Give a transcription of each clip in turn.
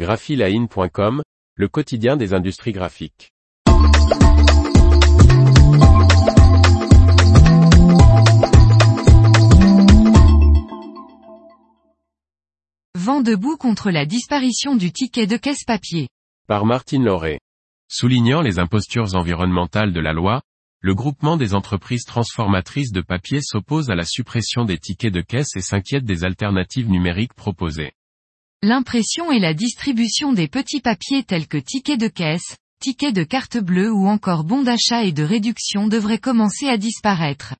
graphiline.com, le quotidien des industries graphiques. Vent debout contre la disparition du ticket de caisse papier. Par Martine Lauré. Soulignant les impostures environnementales de la loi, le groupement des entreprises transformatrices de papier s'oppose à la suppression des tickets de caisse et s'inquiète des alternatives numériques proposées. L'impression et la distribution des petits papiers tels que tickets de caisse, tickets de carte bleue ou encore bons d'achat et de réduction devraient commencer à disparaître.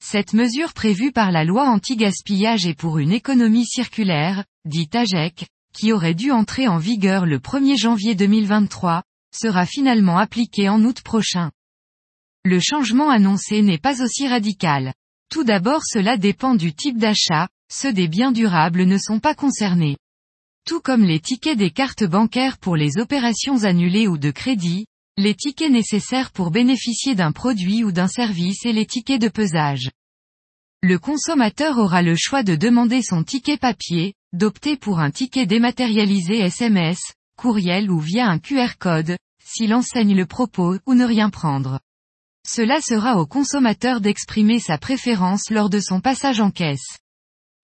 Cette mesure prévue par la loi anti-gaspillage et pour une économie circulaire, dite AGEC, qui aurait dû entrer en vigueur le 1er janvier 2023, sera finalement appliquée en août prochain. Le changement annoncé n'est pas aussi radical. Tout d'abord cela dépend du type d'achat, ceux des biens durables ne sont pas concernés. Tout comme les tickets des cartes bancaires pour les opérations annulées ou de crédit, les tickets nécessaires pour bénéficier d'un produit ou d'un service et les tickets de pesage. Le consommateur aura le choix de demander son ticket papier, d'opter pour un ticket dématérialisé SMS, courriel ou via un QR code, s'il enseigne le propos, ou ne rien prendre. Cela sera au consommateur d'exprimer sa préférence lors de son passage en caisse.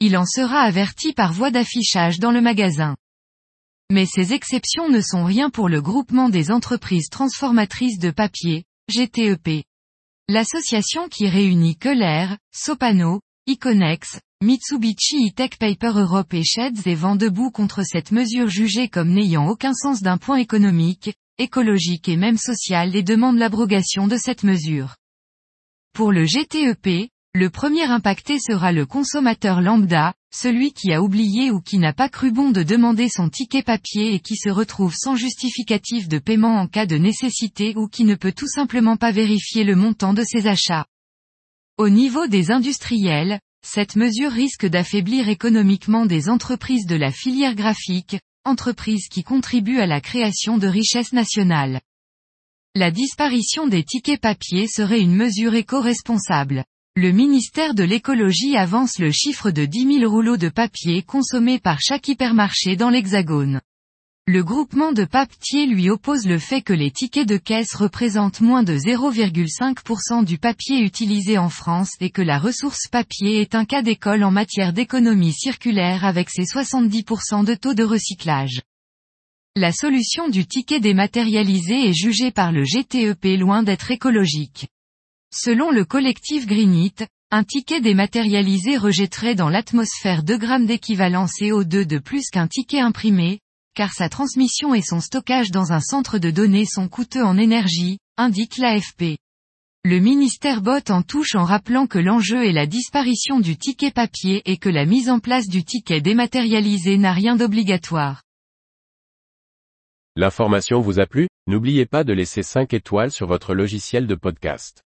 Il en sera averti par voie d'affichage dans le magasin. Mais ces exceptions ne sont rien pour le groupement des entreprises transformatrices de papier, GTEP. L'association qui réunit Keller, Sopano, Iconex, Mitsubishi E-Tech Paper Europe et Sheds et vent debout contre cette mesure jugée comme n'ayant aucun sens d'un point économique, écologique et même social et demande l'abrogation de cette mesure. Pour le GTEP, le premier impacté sera le consommateur lambda, celui qui a oublié ou qui n'a pas cru bon de demander son ticket papier et qui se retrouve sans justificatif de paiement en cas de nécessité ou qui ne peut tout simplement pas vérifier le montant de ses achats. Au niveau des industriels, cette mesure risque d'affaiblir économiquement des entreprises de la filière graphique, entreprises qui contribuent à la création de richesses nationales. La disparition des tickets papier serait une mesure éco-responsable. Le ministère de l'écologie avance le chiffre de 10 000 rouleaux de papier consommés par chaque hypermarché dans l'Hexagone. Le groupement de papetiers lui oppose le fait que les tickets de caisse représentent moins de 0,5% du papier utilisé en France et que la ressource papier est un cas d'école en matière d'économie circulaire avec ses 70% de taux de recyclage. La solution du ticket dématérialisé est jugée par le GTEP loin d'être écologique. Selon le collectif Greenit, un ticket dématérialisé rejetterait dans l'atmosphère 2 grammes d'équivalent CO2 de plus qu'un ticket imprimé, car sa transmission et son stockage dans un centre de données sont coûteux en énergie, indique l'AFP. Le ministère botte en touche en rappelant que l'enjeu est la disparition du ticket papier et que la mise en place du ticket dématérialisé n'a rien d'obligatoire. L'information vous a plu? N'oubliez pas de laisser 5 étoiles sur votre logiciel de podcast.